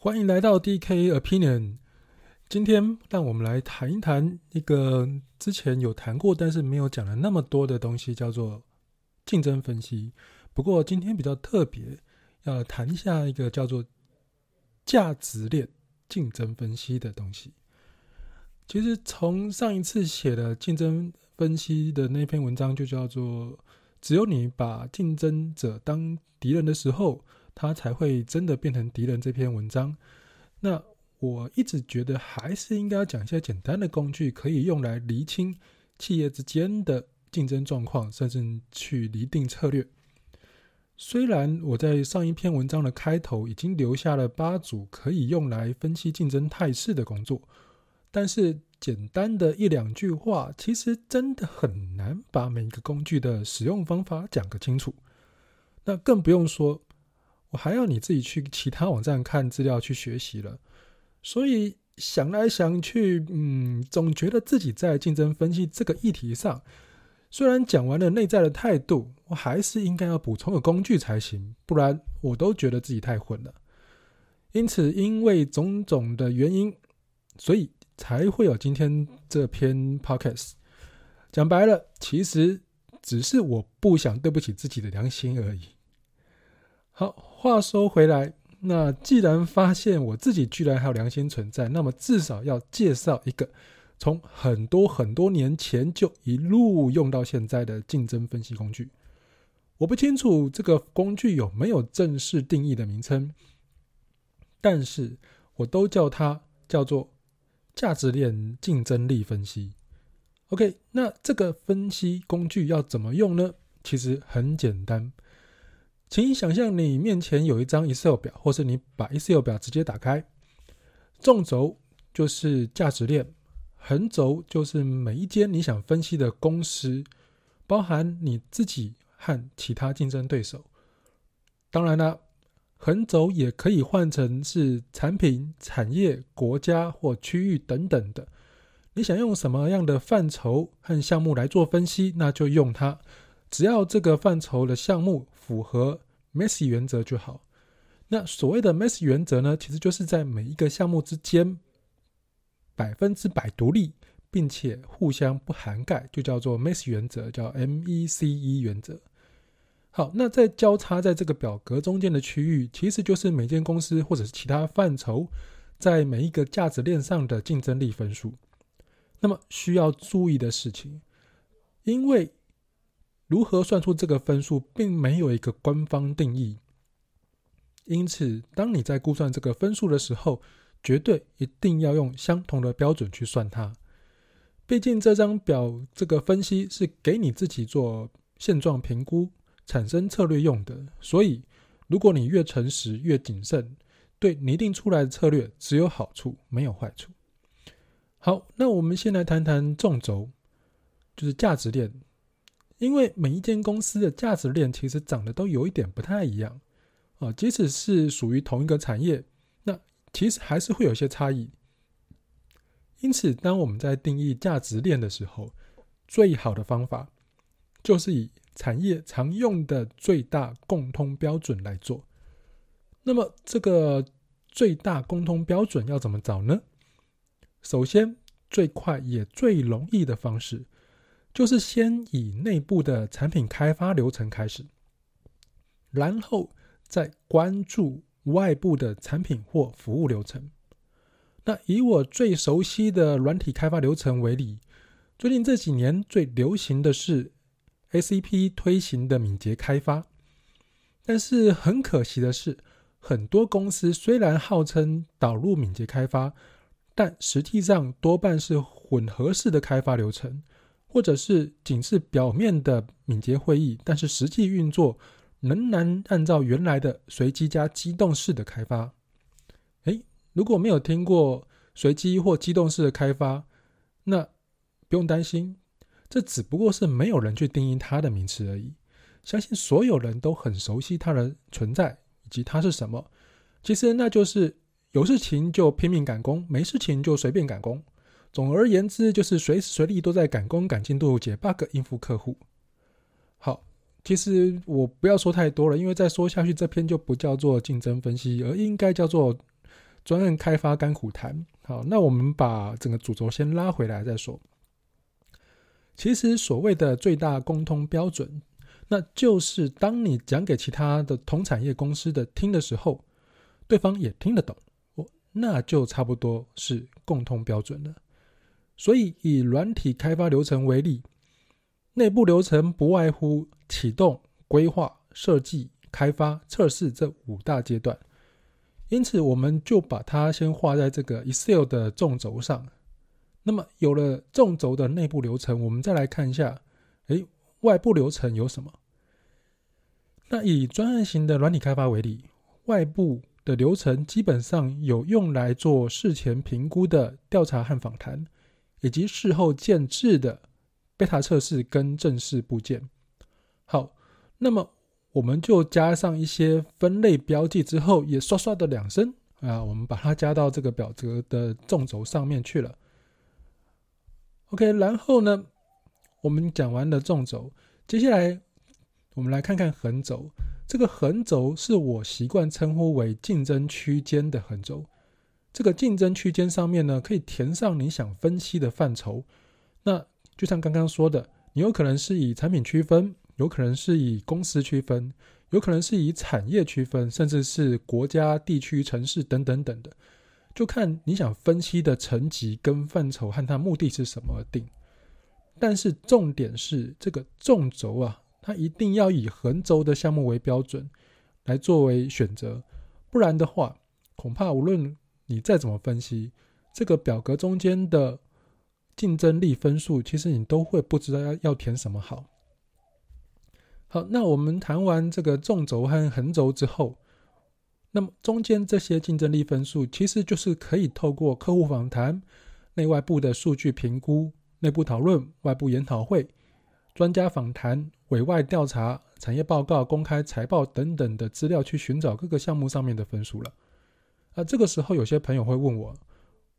欢迎来到 DK Opinion。今天让我们来谈一谈一个之前有谈过，但是没有讲了那么多的东西，叫做竞争分析。不过今天比较特别，要谈一下一个叫做价值链竞争分析的东西。其实从上一次写的竞争分析的那篇文章，就叫做“只有你把竞争者当敌人的时候”。他才会真的变成敌人。这篇文章，那我一直觉得还是应该要讲一些简单的工具，可以用来厘清企业之间的竞争状况，甚至去厘定策略。虽然我在上一篇文章的开头已经留下了八组可以用来分析竞争态势的工作，但是简单的一两句话，其实真的很难把每一个工具的使用方法讲个清楚。那更不用说。我还要你自己去其他网站看资料去学习了，所以想来想去，嗯，总觉得自己在竞争分析这个议题上，虽然讲完了内在的态度，我还是应该要补充个工具才行，不然我都觉得自己太混了。因此，因为种种的原因，所以才会有今天这篇 podcast。讲白了，其实只是我不想对不起自己的良心而已。好，话说回来，那既然发现我自己居然还有良心存在，那么至少要介绍一个从很多很多年前就一路用到现在的竞争分析工具。我不清楚这个工具有没有正式定义的名称，但是我都叫它叫做价值链竞争力分析。OK，那这个分析工具要怎么用呢？其实很简单。请你想象，你面前有一张 Excel 表，或是你把 Excel 表直接打开，纵轴就是价值链，横轴就是每一间你想分析的公司，包含你自己和其他竞争对手。当然了，横轴也可以换成是产品、产业、国家或区域等等的。你想用什么样的范畴和项目来做分析，那就用它。只要这个范畴的项目符合 Messi 原则就好。那所谓的 Messi 原则呢，其实就是在每一个项目之间百分之百独立，并且互相不涵盖，就叫做 MESI 原则，叫 MECE 原则。好，那在交叉在这个表格中间的区域，其实就是每间公司或者是其他范畴在每一个价值链上的竞争力分数。那么需要注意的事情，因为如何算出这个分数，并没有一个官方定义。因此，当你在估算这个分数的时候，绝对一定要用相同的标准去算它。毕竟，这张表这个分析是给你自己做现状评估、产生策略用的。所以，如果你越诚实、越谨慎，对拟定出来的策略只有好处，没有坏处。好，那我们先来谈谈纵轴，就是价值链。因为每一间公司的价值链其实长得都有一点不太一样啊，即使是属于同一个产业，那其实还是会有些差异。因此，当我们在定义价值链的时候，最好的方法就是以产业常用的最大共通标准来做。那么，这个最大共通标准要怎么找呢？首先，最快也最容易的方式。就是先以内部的产品开发流程开始，然后再关注外部的产品或服务流程。那以我最熟悉的软体开发流程为例，最近这几年最流行的是 SAP 推行的敏捷开发。但是很可惜的是，很多公司虽然号称导入敏捷开发，但实际上多半是混合式的开发流程。或者是仅是表面的敏捷会议，但是实际运作仍然按照原来的随机加机动式的开发。诶，如果没有听过随机或机动式的开发，那不用担心，这只不过是没有人去定义它的名词而已。相信所有人都很熟悉它的存在以及它是什么。其实那就是有事情就拼命赶工，没事情就随便赶工。总而言之，就是随时随地都在赶工、赶进度、解 bug、应付客户。好，其实我不要说太多了，因为再说下去，这篇就不叫做竞争分析，而应该叫做专案开发甘苦谈。好，那我们把整个主轴先拉回来再说。其实所谓的最大共通标准，那就是当你讲给其他的同产业公司的听的时候，对方也听得懂，那就差不多是共通标准了。所以以软体开发流程为例，内部流程不外乎启动、规划、设计、开发、测试这五大阶段。因此，我们就把它先画在这个 Excel 的纵轴上。那么有了纵轴的内部流程，我们再来看一下，诶，外部流程有什么？那以专案型的软体开发为例，外部的流程基本上有用来做事前评估的调查和访谈，以及事后建制的贝塔测试跟正式部件。好，那么我们就加上一些分类标记之后，也刷刷的两声啊，我们把它加到这个表格的纵轴上面去了。OK，然后呢，我们讲完了纵轴，接下来我们来看看横轴。这个横轴是我习惯称呼为竞争区间的横轴。这个竞争区间上面呢，可以填上你想分析的范畴。那就像刚刚说的，你有可能是以产品区分，有可能是以公司区分，有可能是以产业区分，甚至是国家、地区、城市等等等的。就看你想分析的层级跟范畴和它目的是什么而定，但是重点是这个纵轴啊，它一定要以横轴的项目为标准来作为选择，不然的话，恐怕无论你再怎么分析，这个表格中间的竞争力分数，其实你都会不知道要要填什么好。好，那我们谈完这个纵轴和横轴之后。那么中间这些竞争力分数，其实就是可以透过客户访谈、内外部的数据评估、内部讨论、外部研讨会、专家访谈、委外调查、产业报告、公开财报等等的资料去寻找各个项目上面的分数了。那，这个时候有些朋友会问我，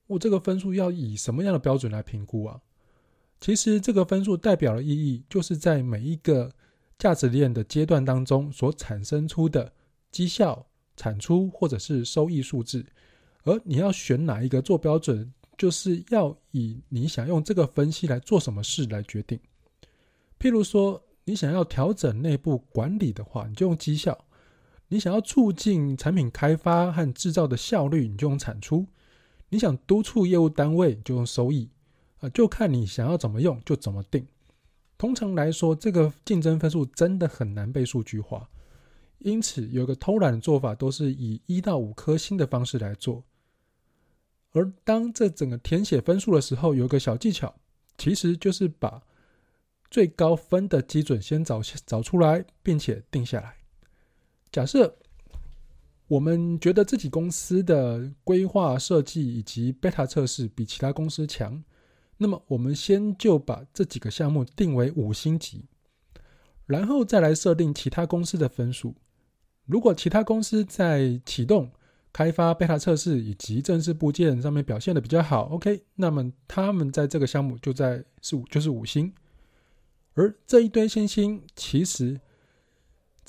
我这个分数要以什么样的标准来评估啊？其实这个分数代表的意义，就是在每一个价值链的阶段当中所产生出的绩效。产出或者是收益数字，而你要选哪一个做标准，就是要以你想用这个分析来做什么事来决定。譬如说，你想要调整内部管理的话，你就用绩效；你想要促进产品开发和制造的效率，你就用产出；你想督促业务单位，就用收益。啊，就看你想要怎么用，就怎么定。通常来说，这个竞争分数真的很难被数据化。因此，有个偷懒的做法，都是以一到五颗星的方式来做。而当这整个填写分数的时候，有个小技巧，其实就是把最高分的基准先找找出来，并且定下来。假设我们觉得自己公司的规划设计以及 beta 测试比其他公司强，那么我们先就把这几个项目定为五星级，然后再来设定其他公司的分数。如果其他公司在启动、开发、beta 测试以及正式部件上面表现的比较好，OK，那么他们在这个项目就在是五就是五星，而这一堆星星其实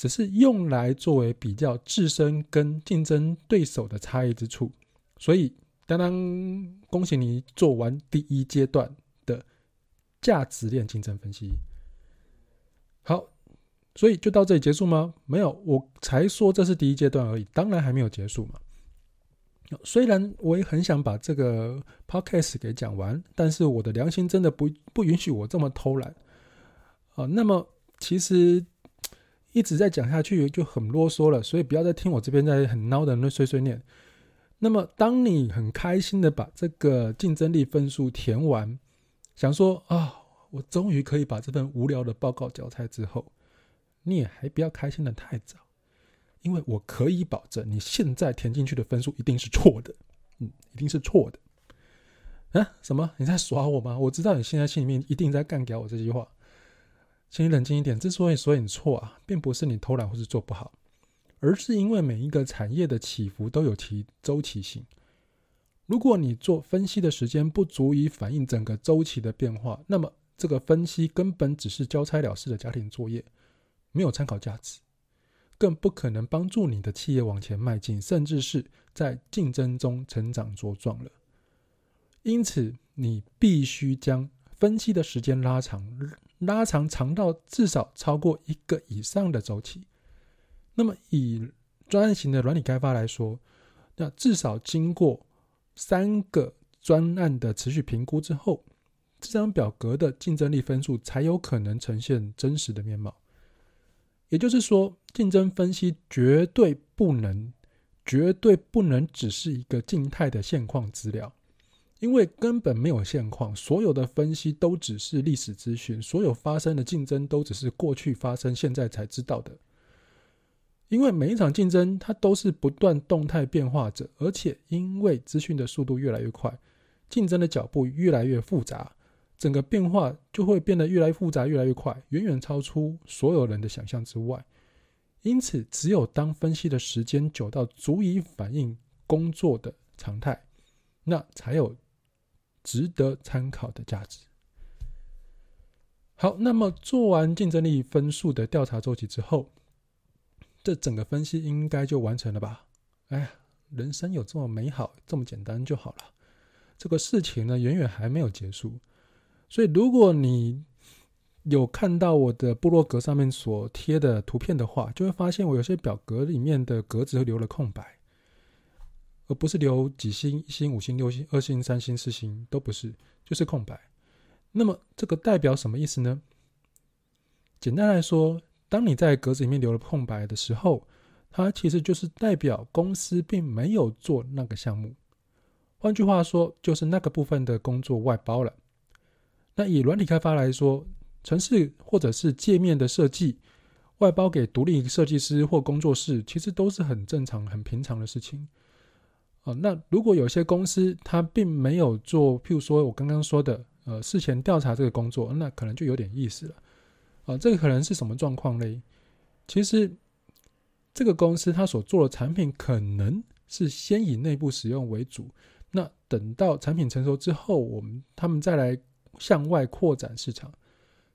只是用来作为比较自身跟竞争对手的差异之处。所以，当当恭喜你做完第一阶段的价值链竞争分析。好。所以就到这里结束吗？没有，我才说这是第一阶段而已，当然还没有结束嘛。虽然我也很想把这个 podcast 给讲完，但是我的良心真的不不允许我这么偷懒啊。那么其实一直在讲下去就很啰嗦了，所以不要再听我这边在很孬的那碎碎念。那么当你很开心的把这个竞争力分数填完，想说啊，我终于可以把这份无聊的报告交差之后。你也还不要开心的太早，因为我可以保证，你现在填进去的分数一定是错的，嗯，一定是错的。啊？什么？你在耍我吗？我知道你现在心里面一定在干掉我这句话，请你冷静一点。之所以说你错啊，并不是你偷懒或是做不好，而是因为每一个产业的起伏都有其周期性。如果你做分析的时间不足以反映整个周期的变化，那么这个分析根本只是交差了事的家庭作业。没有参考价值，更不可能帮助你的企业往前迈进，甚至是在竞争中成长茁壮了。因此，你必须将分析的时间拉长，拉长长到至少超过一个以上的周期。那么，以专案型的软体开发来说，那至少经过三个专案的持续评估之后，这张表格的竞争力分数才有可能呈现真实的面貌。也就是说，竞争分析绝对不能、绝对不能只是一个静态的现况资料，因为根本没有现况，所有的分析都只是历史资讯，所有发生的竞争都只是过去发生、现在才知道的。因为每一场竞争，它都是不断动态变化着，而且因为资讯的速度越来越快，竞争的脚步越来越复杂，整个变化就会变得越来越复杂、越来越快，远远超出所有人的想象之外。因此，只有当分析的时间久到足以反映工作的常态，那才有值得参考的价值。好，那么做完竞争力分数的调查周期之后。这整个分析应该就完成了吧？哎呀，人生有这么美好，这么简单就好了。这个事情呢，远远还没有结束。所以，如果你有看到我的部落格上面所贴的图片的话，就会发现我有些表格里面的格子留了空白，而不是留几星、一星、五星、六星、二星、三星、四星，都不是，就是空白。那么，这个代表什么意思呢？简单来说，当你在格子里面留了空白的时候，它其实就是代表公司并没有做那个项目。换句话说，就是那个部分的工作外包了。那以软体开发来说，程式或者是界面的设计外包给独立设计师或工作室，其实都是很正常、很平常的事情。哦，那如果有些公司它并没有做，譬如说我刚刚说的，呃，事前调查这个工作，那可能就有点意思了。啊，这个可能是什么状况嘞？其实，这个公司它所做的产品可能是先以内部使用为主，那等到产品成熟之后，我们他们再来向外扩展市场。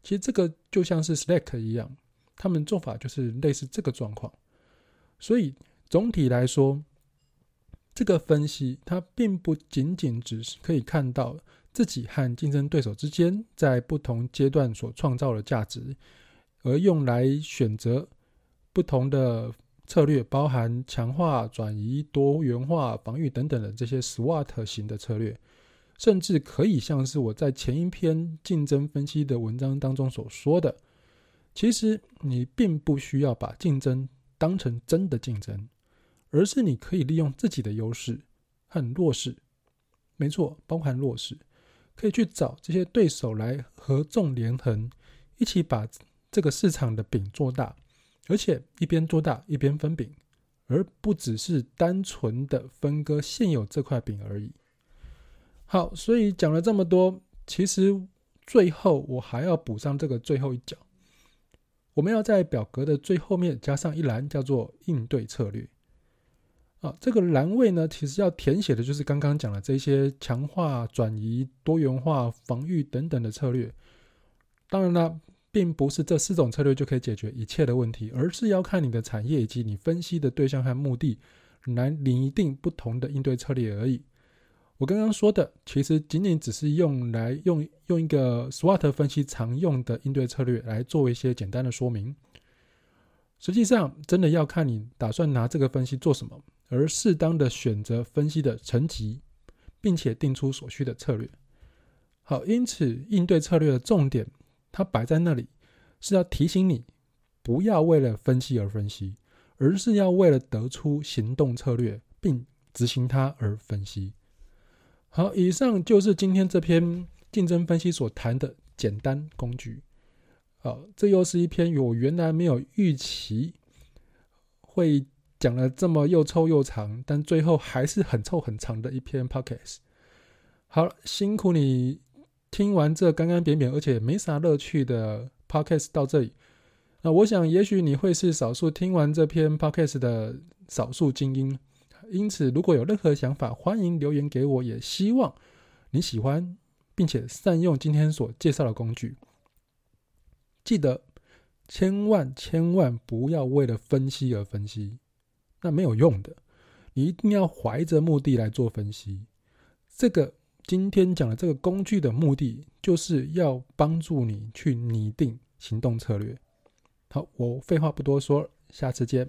其实这个就像是 Slack 一样，他们做法就是类似这个状况。所以总体来说，这个分析它并不仅仅只是可以看到。自己和竞争对手之间在不同阶段所创造的价值，而用来选择不同的策略，包含强化、转移、多元化、防御等等的这些 SWOT 型的策略，甚至可以像是我在前一篇竞争分析的文章当中所说的，其实你并不需要把竞争当成真的竞争，而是你可以利用自己的优势和弱势，没错，包含弱势。可以去找这些对手来合纵连横，一起把这个市场的饼做大，而且一边做大一边分饼，而不只是单纯的分割现有这块饼而已。好，所以讲了这么多，其实最后我还要补上这个最后一脚，我们要在表格的最后面加上一栏，叫做应对策略。啊，这个栏位呢，其实要填写的就是刚刚讲的这些强化、转移、多元化、防御等等的策略。当然啦，并不是这四种策略就可以解决一切的问题，而是要看你的产业以及你分析的对象和目的，来拟定不同的应对策略而已。我刚刚说的，其实仅仅只是用来用用一个 SWOT 分析常用的应对策略来做一些简单的说明。实际上，真的要看你打算拿这个分析做什么。而适当的选择分析的层级，并且定出所需的策略。好，因此应对策略的重点，它摆在那里，是要提醒你，不要为了分析而分析，而是要为了得出行动策略并执行它而分析。好，以上就是今天这篇竞争分析所谈的简单工具。好，这又是一篇我原来没有预期会。讲了这么又臭又长，但最后还是很臭很长的一篇 podcast。好，辛苦你听完这干干扁扁而且没啥乐趣的 podcast 到这里。那我想，也许你会是少数听完这篇 podcast 的少数精英。因此，如果有任何想法，欢迎留言给我。也希望你喜欢并且善用今天所介绍的工具。记得千万千万不要为了分析而分析，那没有用的。你一定要怀着目的来做分析。这个今天讲的这个工具的目的，就是要帮助你去拟定行动策略。好，我废话不多说，下次见。